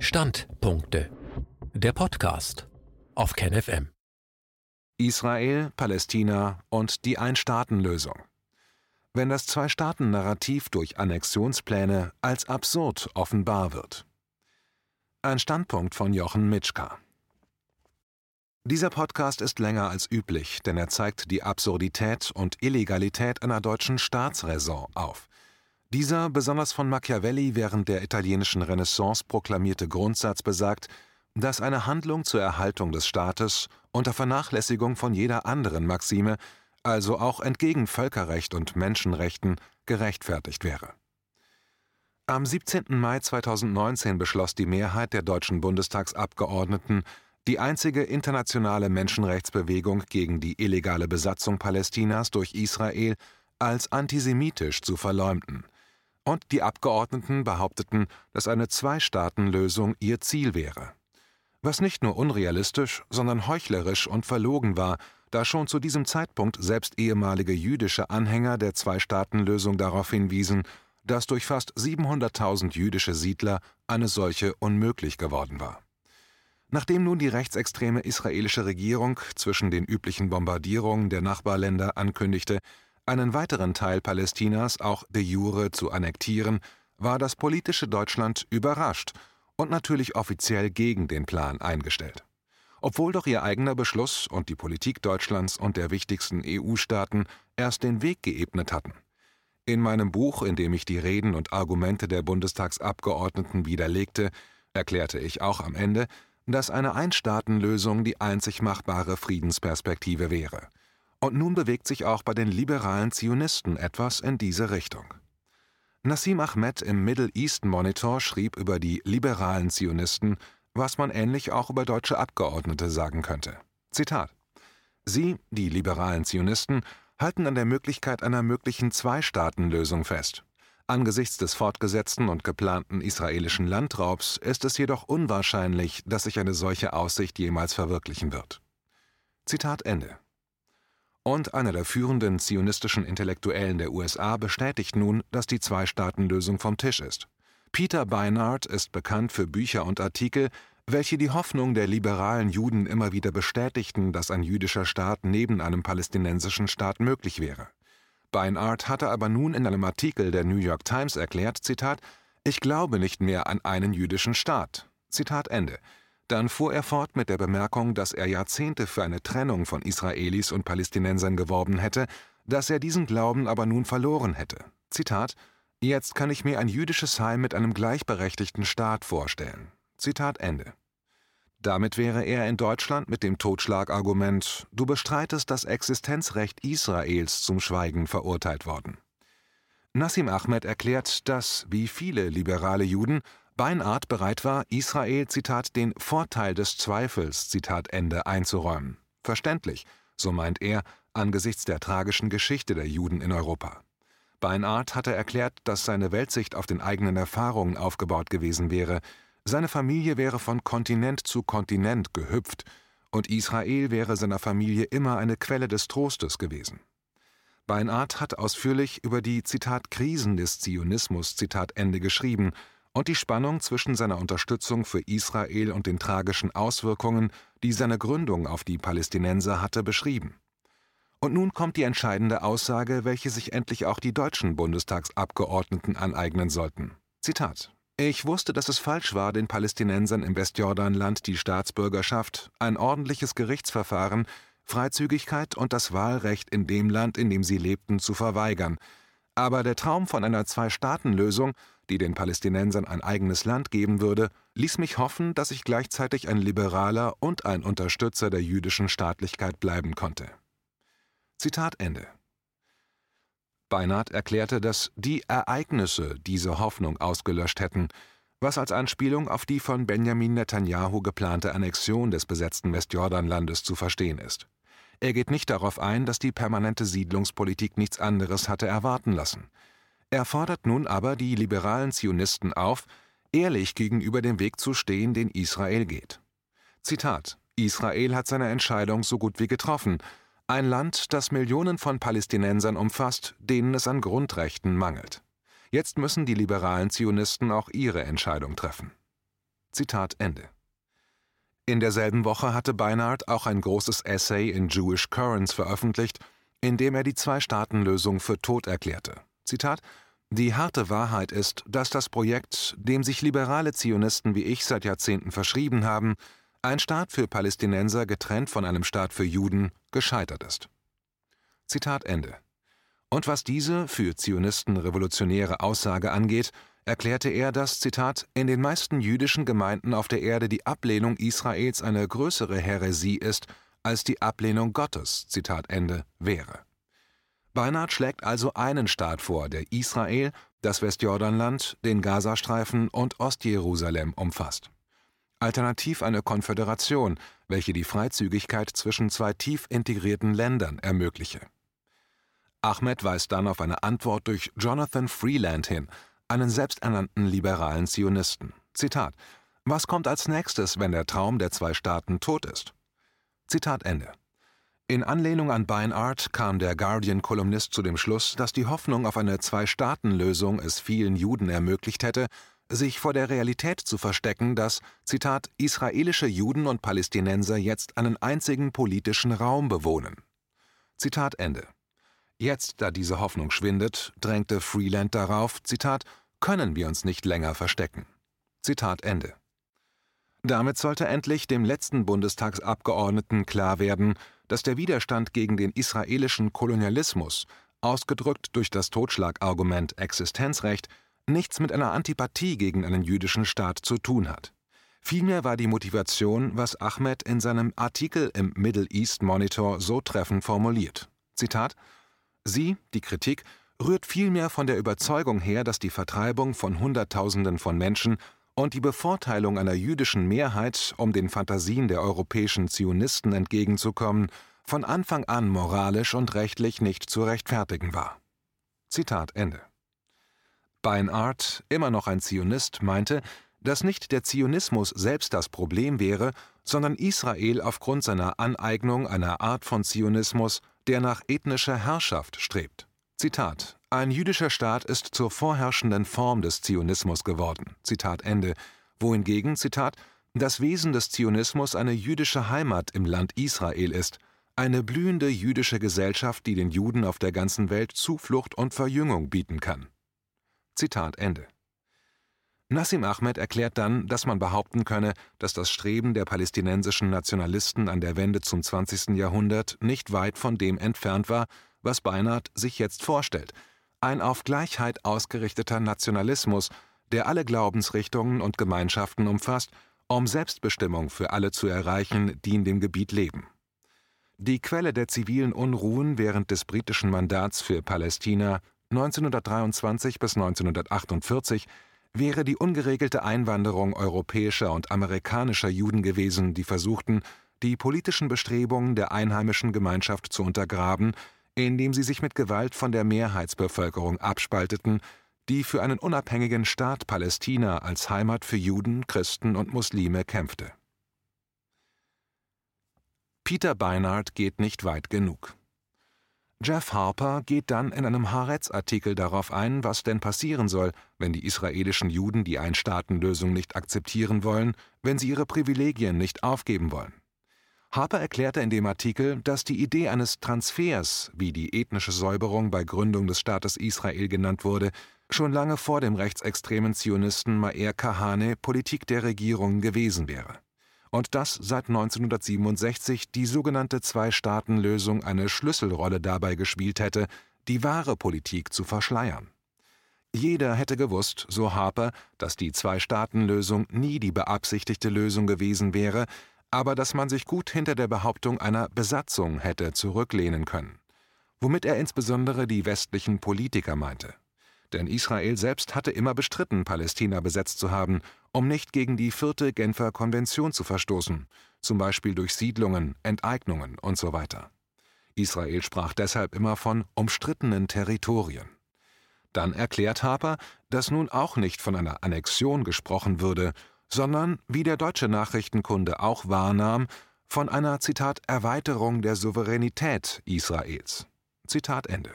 Standpunkte. Der Podcast auf KenFM. Israel, Palästina und die Ein-Staaten-Lösung. Wenn das Zwei-Staaten-Narrativ durch Annexionspläne als absurd offenbar wird. Ein Standpunkt von Jochen Mitschka. Dieser Podcast ist länger als üblich, denn er zeigt die Absurdität und Illegalität einer deutschen Staatsräson auf. Dieser besonders von Machiavelli während der italienischen Renaissance proklamierte Grundsatz besagt, dass eine Handlung zur Erhaltung des Staates unter Vernachlässigung von jeder anderen Maxime, also auch entgegen Völkerrecht und Menschenrechten, gerechtfertigt wäre. Am 17. Mai 2019 beschloss die Mehrheit der deutschen Bundestagsabgeordneten, die einzige internationale Menschenrechtsbewegung gegen die illegale Besatzung Palästinas durch Israel als antisemitisch zu verleumden – und die Abgeordneten behaupteten, dass eine Zwei-Staaten-Lösung ihr Ziel wäre. Was nicht nur unrealistisch, sondern heuchlerisch und verlogen war, da schon zu diesem Zeitpunkt selbst ehemalige jüdische Anhänger der Zwei-Staaten-Lösung darauf hinwiesen, dass durch fast 700.000 jüdische Siedler eine solche unmöglich geworden war. Nachdem nun die rechtsextreme israelische Regierung zwischen den üblichen Bombardierungen der Nachbarländer ankündigte, einen weiteren Teil Palästinas auch de jure zu annektieren, war das politische Deutschland überrascht und natürlich offiziell gegen den Plan eingestellt. Obwohl doch ihr eigener Beschluss und die Politik Deutschlands und der wichtigsten EU-Staaten erst den Weg geebnet hatten. In meinem Buch, in dem ich die Reden und Argumente der Bundestagsabgeordneten widerlegte, erklärte ich auch am Ende, dass eine Einstaatenlösung die einzig machbare Friedensperspektive wäre. Und nun bewegt sich auch bei den liberalen Zionisten etwas in diese Richtung. Nassim Ahmed im Middle East Monitor schrieb über die liberalen Zionisten, was man ähnlich auch über deutsche Abgeordnete sagen könnte. Zitat: Sie, die liberalen Zionisten, halten an der Möglichkeit einer möglichen Zwei-Staaten-Lösung fest. Angesichts des fortgesetzten und geplanten israelischen Landraubs ist es jedoch unwahrscheinlich, dass sich eine solche Aussicht jemals verwirklichen wird. Zitat Ende und einer der führenden zionistischen Intellektuellen der USA bestätigt nun, dass die Zwei-Staaten-Lösung vom Tisch ist. Peter Beinart ist bekannt für Bücher und Artikel, welche die Hoffnung der liberalen Juden immer wieder bestätigten, dass ein jüdischer Staat neben einem palästinensischen Staat möglich wäre. Beinart hatte aber nun in einem Artikel der New York Times erklärt, Zitat, ich glaube nicht mehr an einen jüdischen Staat. Zitat Ende. Dann fuhr er fort mit der Bemerkung, dass er Jahrzehnte für eine Trennung von Israelis und Palästinensern geworben hätte, dass er diesen Glauben aber nun verloren hätte. Zitat Jetzt kann ich mir ein jüdisches Heim mit einem gleichberechtigten Staat vorstellen. Zitat Ende. Damit wäre er in Deutschland mit dem Totschlagargument Du bestreitest das Existenzrecht Israels zum Schweigen verurteilt worden. Nassim Ahmed erklärt, dass, wie viele liberale Juden, Beinart bereit war, Israel Zitat den Vorteil des Zweifels Zitat Ende einzuräumen. Verständlich, so meint er, angesichts der tragischen Geschichte der Juden in Europa. Beinart hatte erklärt, dass seine Weltsicht auf den eigenen Erfahrungen aufgebaut gewesen wäre. Seine Familie wäre von Kontinent zu Kontinent gehüpft und Israel wäre seiner Familie immer eine Quelle des Trostes gewesen. Beinart hat ausführlich über die Zitat Krisen des Zionismus Zitat Ende geschrieben und die Spannung zwischen seiner Unterstützung für Israel und den tragischen Auswirkungen, die seine Gründung auf die Palästinenser hatte, beschrieben. Und nun kommt die entscheidende Aussage, welche sich endlich auch die deutschen Bundestagsabgeordneten aneignen sollten. Zitat ich wusste, dass es falsch war, den Palästinensern im Westjordanland die Staatsbürgerschaft, ein ordentliches Gerichtsverfahren, Freizügigkeit und das Wahlrecht in dem Land, in dem sie lebten, zu verweigern. Aber der Traum von einer Zwei-Staaten-Lösung die den Palästinensern ein eigenes Land geben würde, ließ mich hoffen, dass ich gleichzeitig ein Liberaler und ein Unterstützer der jüdischen Staatlichkeit bleiben konnte. Zitat Ende. Beinart erklärte, dass die Ereignisse diese Hoffnung ausgelöscht hätten, was als Anspielung auf die von Benjamin Netanyahu geplante Annexion des besetzten Westjordanlandes zu verstehen ist. Er geht nicht darauf ein, dass die permanente Siedlungspolitik nichts anderes hatte erwarten lassen. Er fordert nun aber die liberalen Zionisten auf, ehrlich gegenüber dem Weg zu stehen, den Israel geht. Zitat Israel hat seine Entscheidung so gut wie getroffen, ein Land, das Millionen von Palästinensern umfasst, denen es an Grundrechten mangelt. Jetzt müssen die liberalen Zionisten auch ihre Entscheidung treffen. Zitat Ende. In derselben Woche hatte Beinart auch ein großes Essay in Jewish Currents veröffentlicht, in dem er die Zwei-Staaten-Lösung für tot erklärte. Zitat Die harte Wahrheit ist, dass das Projekt, dem sich liberale Zionisten wie ich seit Jahrzehnten verschrieben haben, ein Staat für Palästinenser getrennt von einem Staat für Juden, gescheitert ist. Zitat Ende. Und was diese für Zionisten revolutionäre Aussage angeht, erklärte er, dass, Zitat, in den meisten jüdischen Gemeinden auf der Erde die Ablehnung Israels eine größere Häresie ist, als die Ablehnung Gottes, Zitat Ende, wäre. Beinart schlägt also einen Staat vor, der Israel, das Westjordanland, den Gazastreifen und Ostjerusalem umfasst. Alternativ eine Konföderation, welche die Freizügigkeit zwischen zwei tief integrierten Ländern ermögliche. Ahmed weist dann auf eine Antwort durch Jonathan Freeland hin, einen selbsternannten liberalen Zionisten. Zitat: Was kommt als nächstes, wenn der Traum der zwei Staaten tot ist? Zitat Ende. In Anlehnung an Beinart kam der Guardian-Kolumnist zu dem Schluss, dass die Hoffnung auf eine Zwei-Staaten-Lösung es vielen Juden ermöglicht hätte, sich vor der Realität zu verstecken, dass, Zitat, israelische Juden und Palästinenser jetzt einen einzigen politischen Raum bewohnen. Zitat Ende. Jetzt, da diese Hoffnung schwindet, drängte Freeland darauf, Zitat, können wir uns nicht länger verstecken. Zitat Ende. Damit sollte endlich dem letzten Bundestagsabgeordneten klar werden, dass der Widerstand gegen den israelischen Kolonialismus, ausgedrückt durch das Totschlagargument Existenzrecht, nichts mit einer Antipathie gegen einen jüdischen Staat zu tun hat. Vielmehr war die Motivation, was Ahmed in seinem Artikel im Middle East Monitor so treffend formuliert. Zitat Sie, die Kritik, rührt vielmehr von der Überzeugung her, dass die Vertreibung von Hunderttausenden von Menschen und die Bevorteilung einer jüdischen Mehrheit, um den Fantasien der europäischen Zionisten entgegenzukommen, von Anfang an moralisch und rechtlich nicht zu rechtfertigen war. Zitat Ende. Beinart, immer noch ein Zionist, meinte, dass nicht der Zionismus selbst das Problem wäre, sondern Israel aufgrund seiner Aneignung einer Art von Zionismus, der nach ethnischer Herrschaft strebt. Zitat: Ein jüdischer Staat ist zur vorherrschenden Form des Zionismus geworden. Zitat Ende. Wohingegen, Zitat, das Wesen des Zionismus eine jüdische Heimat im Land Israel ist, eine blühende jüdische Gesellschaft, die den Juden auf der ganzen Welt Zuflucht und Verjüngung bieten kann. Zitat Ende. Nassim Ahmed erklärt dann, dass man behaupten könne, dass das Streben der palästinensischen Nationalisten an der Wende zum 20. Jahrhundert nicht weit von dem entfernt war, was Beinart sich jetzt vorstellt, ein auf Gleichheit ausgerichteter Nationalismus, der alle Glaubensrichtungen und Gemeinschaften umfasst, um Selbstbestimmung für alle zu erreichen, die in dem Gebiet leben. Die Quelle der zivilen Unruhen während des britischen Mandats für Palästina 1923 bis 1948 wäre die ungeregelte Einwanderung europäischer und amerikanischer Juden gewesen, die versuchten, die politischen Bestrebungen der einheimischen Gemeinschaft zu untergraben, indem sie sich mit Gewalt von der Mehrheitsbevölkerung abspalteten, die für einen unabhängigen Staat Palästina als Heimat für Juden, Christen und Muslime kämpfte. Peter Beinart geht nicht weit genug. Jeff Harper geht dann in einem Haaretz-Artikel darauf ein, was denn passieren soll, wenn die israelischen Juden die Ein-Staaten-Lösung nicht akzeptieren wollen, wenn sie ihre Privilegien nicht aufgeben wollen. Harper erklärte in dem Artikel, dass die Idee eines Transfers, wie die ethnische Säuberung bei Gründung des Staates Israel genannt wurde, schon lange vor dem rechtsextremen Zionisten Maer Kahane Politik der Regierung gewesen wäre und dass seit 1967 die sogenannte Zwei-Staaten-Lösung eine Schlüsselrolle dabei gespielt hätte, die wahre Politik zu verschleiern. Jeder hätte gewusst, so Harper, dass die Zwei-Staaten-Lösung nie die beabsichtigte Lösung gewesen wäre, aber dass man sich gut hinter der Behauptung einer Besatzung hätte zurücklehnen können. Womit er insbesondere die westlichen Politiker meinte denn Israel selbst hatte immer bestritten, Palästina besetzt zu haben, um nicht gegen die vierte Genfer Konvention zu verstoßen, zum Beispiel durch Siedlungen, Enteignungen usw. So Israel sprach deshalb immer von umstrittenen Territorien. Dann erklärt Harper, dass nun auch nicht von einer Annexion gesprochen würde, sondern, wie der deutsche Nachrichtenkunde auch wahrnahm, von einer Zitat Erweiterung der Souveränität Israels. Zitat Ende.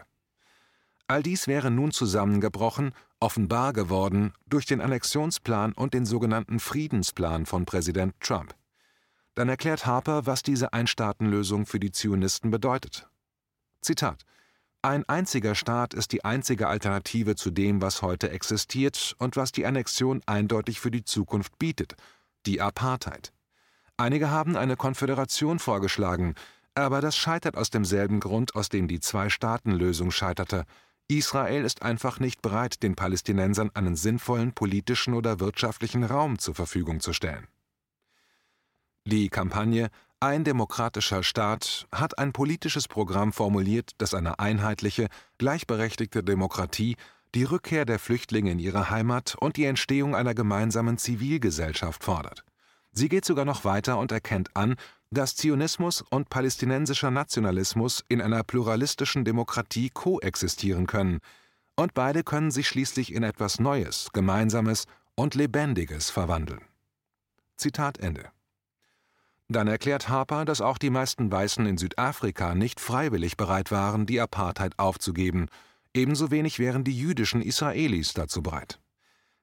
All dies wäre nun zusammengebrochen, offenbar geworden durch den Annexionsplan und den sogenannten Friedensplan von Präsident Trump. Dann erklärt Harper, was diese Einstaatenlösung für die Zionisten bedeutet. Zitat Ein einziger Staat ist die einzige Alternative zu dem, was heute existiert und was die Annexion eindeutig für die Zukunft bietet, die Apartheid. Einige haben eine Konföderation vorgeschlagen, aber das scheitert aus demselben Grund, aus dem die Zwei-Staaten-Lösung scheiterte. Israel ist einfach nicht bereit, den Palästinensern einen sinnvollen politischen oder wirtschaftlichen Raum zur Verfügung zu stellen. Die Kampagne Ein demokratischer Staat hat ein politisches Programm formuliert, das eine einheitliche, gleichberechtigte Demokratie, die Rückkehr der Flüchtlinge in ihre Heimat und die Entstehung einer gemeinsamen Zivilgesellschaft fordert. Sie geht sogar noch weiter und erkennt an, dass Zionismus und palästinensischer Nationalismus in einer pluralistischen Demokratie koexistieren können, und beide können sich schließlich in etwas Neues, Gemeinsames und Lebendiges verwandeln. Zitat Ende. Dann erklärt Harper, dass auch die meisten Weißen in Südafrika nicht freiwillig bereit waren, die Apartheid aufzugeben, ebenso wenig wären die jüdischen Israelis dazu bereit.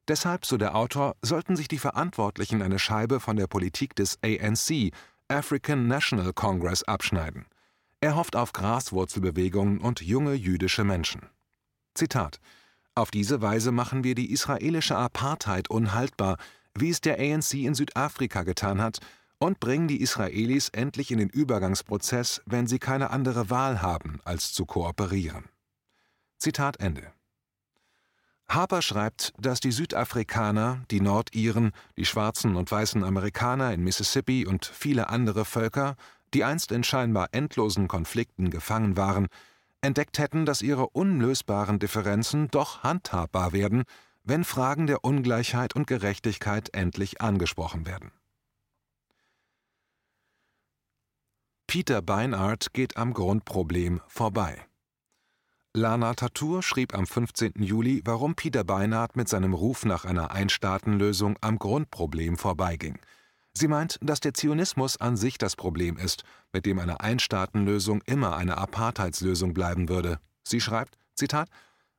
Deshalb, so der Autor, sollten sich die Verantwortlichen eine Scheibe von der Politik des ANC, African National Congress, abschneiden. Er hofft auf Graswurzelbewegungen und junge jüdische Menschen. Zitat Auf diese Weise machen wir die israelische Apartheid unhaltbar, wie es der ANC in Südafrika getan hat, und bringen die Israelis endlich in den Übergangsprozess, wenn sie keine andere Wahl haben, als zu kooperieren. Zitat Ende. Harper schreibt, dass die Südafrikaner, die Nordiren, die schwarzen und weißen Amerikaner in Mississippi und viele andere Völker, die einst in scheinbar endlosen Konflikten gefangen waren, entdeckt hätten, dass ihre unlösbaren Differenzen doch handhabbar werden, wenn Fragen der Ungleichheit und Gerechtigkeit endlich angesprochen werden. Peter Beinart geht am Grundproblem vorbei. Lana Tatur schrieb am 15. Juli, warum Peter Beinart mit seinem Ruf nach einer Einstaatenlösung am Grundproblem vorbeiging. Sie meint, dass der Zionismus an sich das Problem ist, mit dem eine Einstaatenlösung immer eine Apartheidslösung bleiben würde. Sie schreibt, Zitat,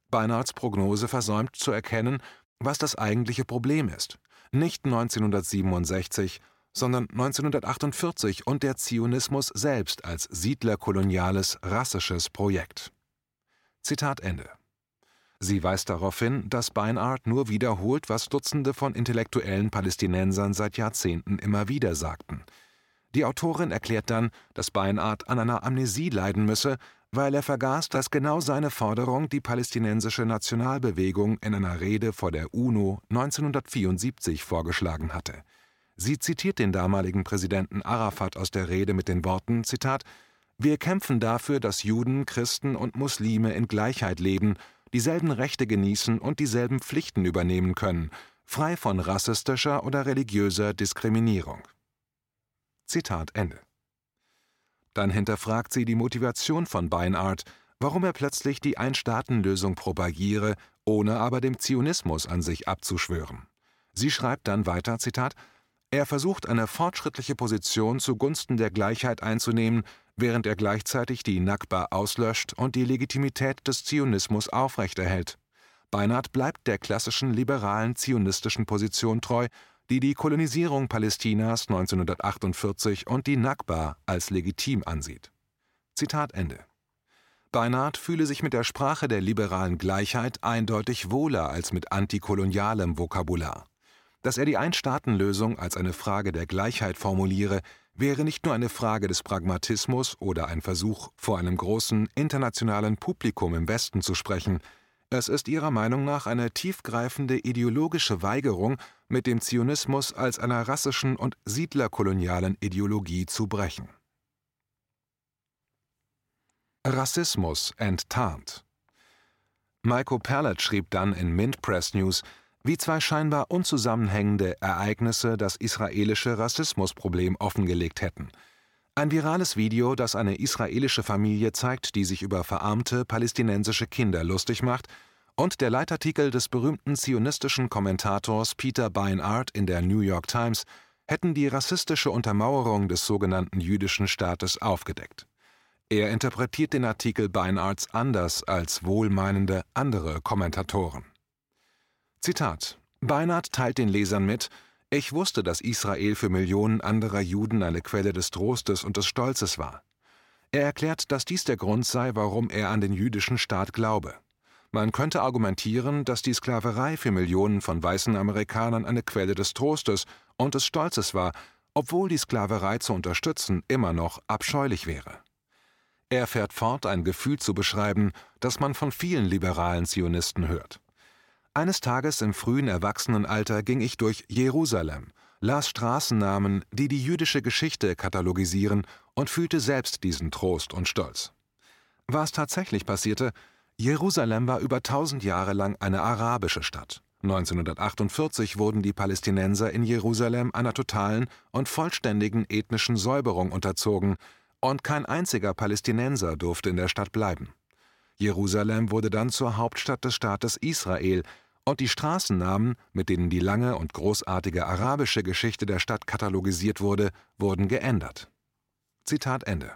Beinarts Prognose versäumt zu erkennen, was das eigentliche Problem ist. Nicht 1967, sondern 1948 und der Zionismus selbst als siedlerkoloniales, rassisches Projekt. Zitat Ende. Sie weist darauf hin, dass Beinart nur wiederholt, was Dutzende von intellektuellen Palästinensern seit Jahrzehnten immer wieder sagten. Die Autorin erklärt dann, dass Beinart an einer Amnesie leiden müsse, weil er vergaß, dass genau seine Forderung die palästinensische Nationalbewegung in einer Rede vor der UNO 1974 vorgeschlagen hatte. Sie zitiert den damaligen Präsidenten Arafat aus der Rede mit den Worten: Zitat, wir kämpfen dafür, dass Juden, Christen und Muslime in Gleichheit leben, dieselben Rechte genießen und dieselben Pflichten übernehmen können, frei von rassistischer oder religiöser Diskriminierung. Zitat Ende. Dann hinterfragt sie die Motivation von Beinart, warum er plötzlich die Ein-Staaten-Lösung propagiere, ohne aber dem Zionismus an sich abzuschwören. Sie schreibt dann weiter, Zitat, er versucht eine fortschrittliche Position zugunsten der Gleichheit einzunehmen, während er gleichzeitig die Nakba auslöscht und die Legitimität des Zionismus aufrechterhält. Beinart bleibt der klassischen liberalen zionistischen Position treu, die die Kolonisierung Palästinas 1948 und die Nakba als legitim ansieht. Zitat Ende. Beinart fühle sich mit der Sprache der liberalen Gleichheit eindeutig wohler als mit antikolonialem Vokabular. Dass er die Ein-Staaten-Lösung als eine Frage der Gleichheit formuliere, wäre nicht nur eine Frage des Pragmatismus oder ein Versuch, vor einem großen internationalen Publikum im Westen zu sprechen, es ist ihrer Meinung nach eine tiefgreifende ideologische Weigerung, mit dem Zionismus als einer rassischen und siedlerkolonialen Ideologie zu brechen. Rassismus enttarnt Maiko Perlet schrieb dann in Mint Press News, wie zwei scheinbar unzusammenhängende Ereignisse das israelische Rassismusproblem offengelegt hätten. Ein virales Video, das eine israelische Familie zeigt, die sich über verarmte palästinensische Kinder lustig macht, und der Leitartikel des berühmten zionistischen Kommentators Peter Beinart in der New York Times hätten die rassistische Untermauerung des sogenannten jüdischen Staates aufgedeckt. Er interpretiert den Artikel Beinarts anders als wohlmeinende andere Kommentatoren. Zitat Beinart teilt den Lesern mit, ich wusste, dass Israel für Millionen anderer Juden eine Quelle des Trostes und des Stolzes war. Er erklärt, dass dies der Grund sei, warum er an den jüdischen Staat glaube. Man könnte argumentieren, dass die Sklaverei für Millionen von weißen Amerikanern eine Quelle des Trostes und des Stolzes war, obwohl die Sklaverei zu unterstützen immer noch abscheulich wäre. Er fährt fort, ein Gefühl zu beschreiben, das man von vielen liberalen Zionisten hört. Eines Tages im frühen Erwachsenenalter ging ich durch Jerusalem, las Straßennamen, die die jüdische Geschichte katalogisieren und fühlte selbst diesen Trost und Stolz. Was tatsächlich passierte, Jerusalem war über tausend Jahre lang eine arabische Stadt. 1948 wurden die Palästinenser in Jerusalem einer totalen und vollständigen ethnischen Säuberung unterzogen, und kein einziger Palästinenser durfte in der Stadt bleiben. Jerusalem wurde dann zur Hauptstadt des Staates Israel, und die Straßennamen, mit denen die lange und großartige arabische Geschichte der Stadt katalogisiert wurde, wurden geändert. Zitat Ende.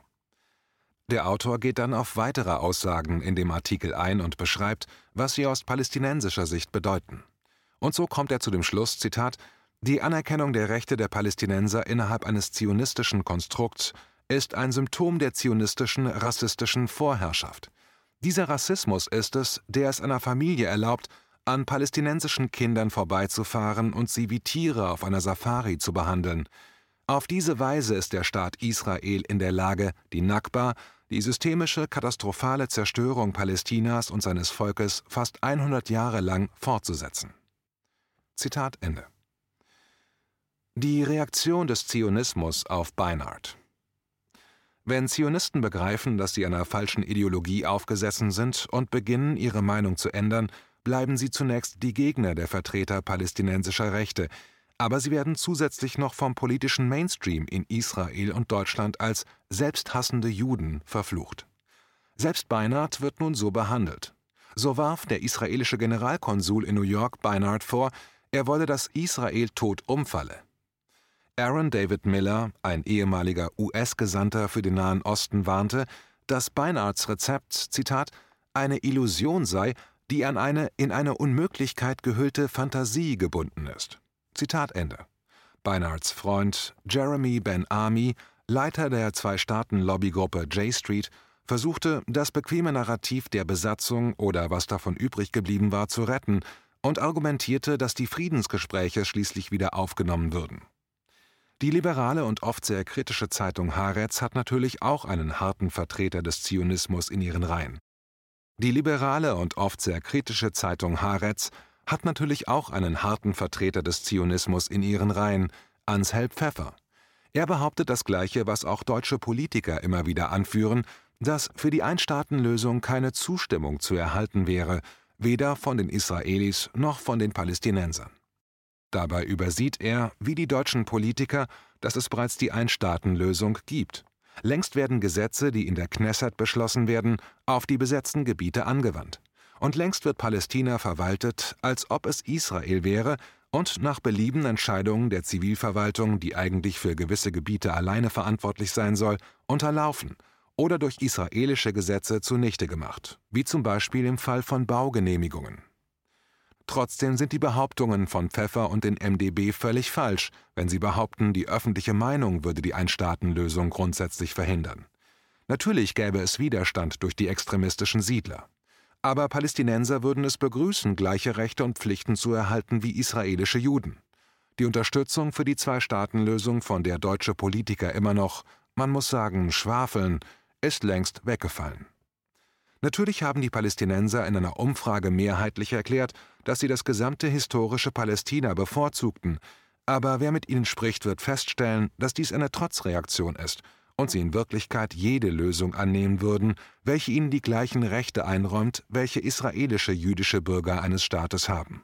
Der Autor geht dann auf weitere Aussagen in dem Artikel ein und beschreibt, was sie aus palästinensischer Sicht bedeuten. Und so kommt er zu dem Schluss, Zitat, die Anerkennung der Rechte der Palästinenser innerhalb eines zionistischen Konstrukts ist ein Symptom der zionistischen, rassistischen Vorherrschaft. Dieser Rassismus ist es, der es einer Familie erlaubt, an palästinensischen Kindern vorbeizufahren und sie wie Tiere auf einer Safari zu behandeln. Auf diese Weise ist der Staat Israel in der Lage, die Nakba, die systemische, katastrophale Zerstörung Palästinas und seines Volkes fast 100 Jahre lang fortzusetzen. Zitat Ende. Die Reaktion des Zionismus auf Beinart wenn Zionisten begreifen, dass sie einer falschen Ideologie aufgesessen sind und beginnen, ihre Meinung zu ändern, bleiben sie zunächst die Gegner der Vertreter palästinensischer Rechte, aber sie werden zusätzlich noch vom politischen Mainstream in Israel und Deutschland als selbsthassende Juden verflucht. Selbst Beinart wird nun so behandelt. So warf der israelische Generalkonsul in New York Beinart vor, er wolle, dass Israel tot umfalle. Aaron David Miller, ein ehemaliger US-Gesandter für den Nahen Osten, warnte, dass Beinarts Rezept, Zitat, eine Illusion sei, die an eine in eine Unmöglichkeit gehüllte Fantasie gebunden ist. Zitat Ende. Beinarts Freund Jeremy Ben Army, Leiter der Zwei-Staaten-Lobbygruppe J Street, versuchte, das bequeme Narrativ der Besatzung oder was davon übrig geblieben war zu retten und argumentierte, dass die Friedensgespräche schließlich wieder aufgenommen würden. Die liberale und oft sehr kritische Zeitung Haaretz hat natürlich auch einen harten Vertreter des Zionismus in ihren Reihen. Die liberale und oft sehr kritische Zeitung Haaretz hat natürlich auch einen harten Vertreter des Zionismus in ihren Reihen, Anshelm Pfeffer. Er behauptet das Gleiche, was auch deutsche Politiker immer wieder anführen, dass für die Einstaatenlösung keine Zustimmung zu erhalten wäre, weder von den Israelis noch von den Palästinensern. Dabei übersieht er, wie die deutschen Politiker, dass es bereits die Einstaatenlösung gibt. Längst werden Gesetze, die in der Knesset beschlossen werden, auf die besetzten Gebiete angewandt. Und längst wird Palästina verwaltet, als ob es Israel wäre und nach Belieben Entscheidungen der Zivilverwaltung, die eigentlich für gewisse Gebiete alleine verantwortlich sein soll, unterlaufen oder durch israelische Gesetze zunichte gemacht, wie zum Beispiel im Fall von Baugenehmigungen. Trotzdem sind die Behauptungen von Pfeffer und den MdB völlig falsch, wenn sie behaupten, die öffentliche Meinung würde die Einstaatenlösung grundsätzlich verhindern. Natürlich gäbe es Widerstand durch die extremistischen Siedler. Aber Palästinenser würden es begrüßen, gleiche Rechte und Pflichten zu erhalten wie israelische Juden. Die Unterstützung für die Zwei-Staaten-Lösung, von der deutsche Politiker immer noch, man muss sagen, schwafeln, ist längst weggefallen. Natürlich haben die Palästinenser in einer Umfrage mehrheitlich erklärt, dass sie das gesamte historische Palästina bevorzugten, aber wer mit ihnen spricht, wird feststellen, dass dies eine Trotzreaktion ist und sie in Wirklichkeit jede Lösung annehmen würden, welche ihnen die gleichen Rechte einräumt, welche israelische jüdische Bürger eines Staates haben.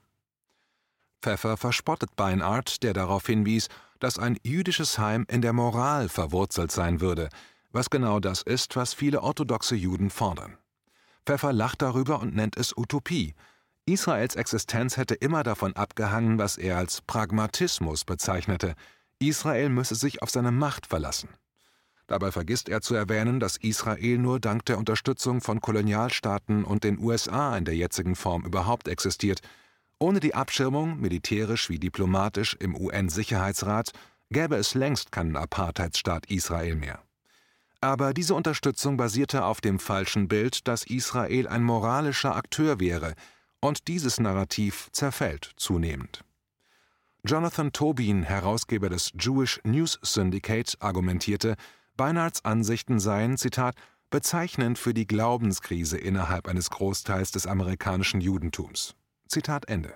Pfeffer verspottet Beinart, der darauf hinwies, dass ein jüdisches Heim in der Moral verwurzelt sein würde, was genau das ist, was viele orthodoxe Juden fordern. Pfeffer lacht darüber und nennt es Utopie. Israels Existenz hätte immer davon abgehangen, was er als Pragmatismus bezeichnete. Israel müsse sich auf seine Macht verlassen. Dabei vergisst er zu erwähnen, dass Israel nur dank der Unterstützung von Kolonialstaaten und den USA in der jetzigen Form überhaupt existiert. Ohne die Abschirmung, militärisch wie diplomatisch, im UN-Sicherheitsrat gäbe es längst keinen Apartheidsstaat Israel mehr. Aber diese Unterstützung basierte auf dem falschen Bild, dass Israel ein moralischer Akteur wäre, und dieses Narrativ zerfällt zunehmend. Jonathan Tobin, Herausgeber des Jewish News Syndicate, argumentierte, Beinards Ansichten seien, Zitat, bezeichnend für die Glaubenskrise innerhalb eines Großteils des amerikanischen Judentums. Zitat Ende.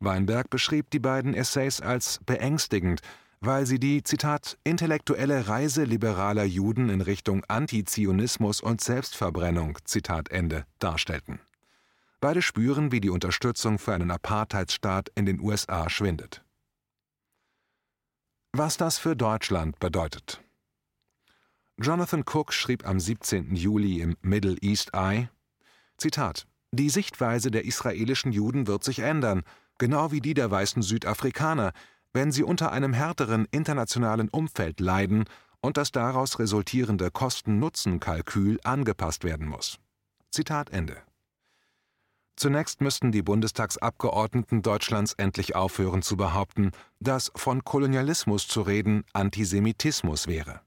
Weinberg beschrieb die beiden Essays als beängstigend, weil sie die, Zitat, intellektuelle Reise liberaler Juden in Richtung Antizionismus und Selbstverbrennung, Zitat Ende, darstellten. Beide spüren, wie die Unterstützung für einen Apartheidsstaat in den USA schwindet. Was das für Deutschland bedeutet. Jonathan Cook schrieb am 17. Juli im Middle East Eye: Zitat: Die Sichtweise der israelischen Juden wird sich ändern, genau wie die der weißen Südafrikaner, wenn sie unter einem härteren internationalen Umfeld leiden und das daraus resultierende Kosten-Nutzen-Kalkül angepasst werden muss. Zitat Ende. Zunächst müssten die Bundestagsabgeordneten Deutschlands endlich aufhören zu behaupten, dass von Kolonialismus zu reden Antisemitismus wäre.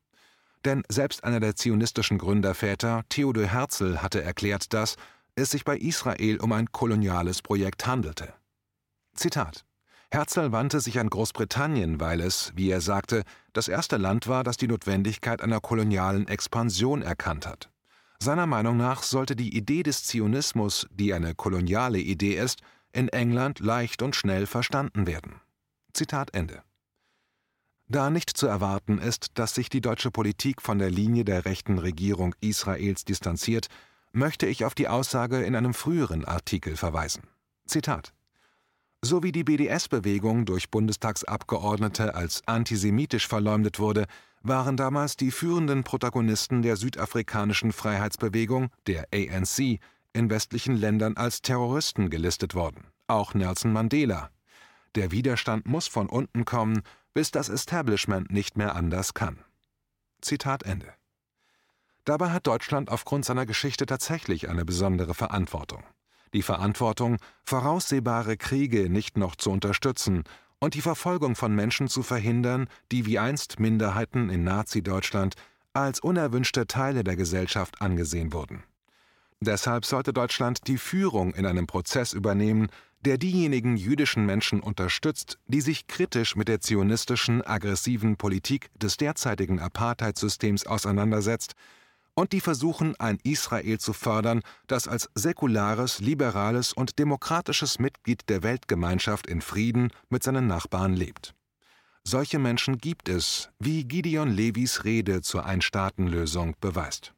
Denn selbst einer der zionistischen Gründerväter, Theodor Herzl, hatte erklärt, dass es sich bei Israel um ein koloniales Projekt handelte. Zitat Herzl wandte sich an Großbritannien, weil es, wie er sagte, das erste Land war, das die Notwendigkeit einer kolonialen Expansion erkannt hat. Seiner Meinung nach sollte die Idee des Zionismus, die eine koloniale Idee ist, in England leicht und schnell verstanden werden. Zitat Ende. Da nicht zu erwarten ist, dass sich die deutsche Politik von der Linie der rechten Regierung Israels distanziert, möchte ich auf die Aussage in einem früheren Artikel verweisen. Zitat so wie die BDS-Bewegung durch Bundestagsabgeordnete als antisemitisch verleumdet wurde, waren damals die führenden Protagonisten der südafrikanischen Freiheitsbewegung, der ANC, in westlichen Ländern als Terroristen gelistet worden, auch Nelson Mandela. Der Widerstand muss von unten kommen, bis das Establishment nicht mehr anders kann. Zitat Ende. Dabei hat Deutschland aufgrund seiner Geschichte tatsächlich eine besondere Verantwortung die Verantwortung, voraussehbare Kriege nicht noch zu unterstützen und die Verfolgung von Menschen zu verhindern, die wie einst Minderheiten in Nazi-Deutschland als unerwünschte Teile der Gesellschaft angesehen wurden. Deshalb sollte Deutschland die Führung in einem Prozess übernehmen, der diejenigen jüdischen Menschen unterstützt, die sich kritisch mit der zionistischen, aggressiven Politik des derzeitigen Apartheidsystems auseinandersetzt und die versuchen, ein Israel zu fördern, das als säkulares, liberales und demokratisches Mitglied der Weltgemeinschaft in Frieden mit seinen Nachbarn lebt. Solche Menschen gibt es, wie Gideon Levis Rede zur Einstaatenlösung beweist.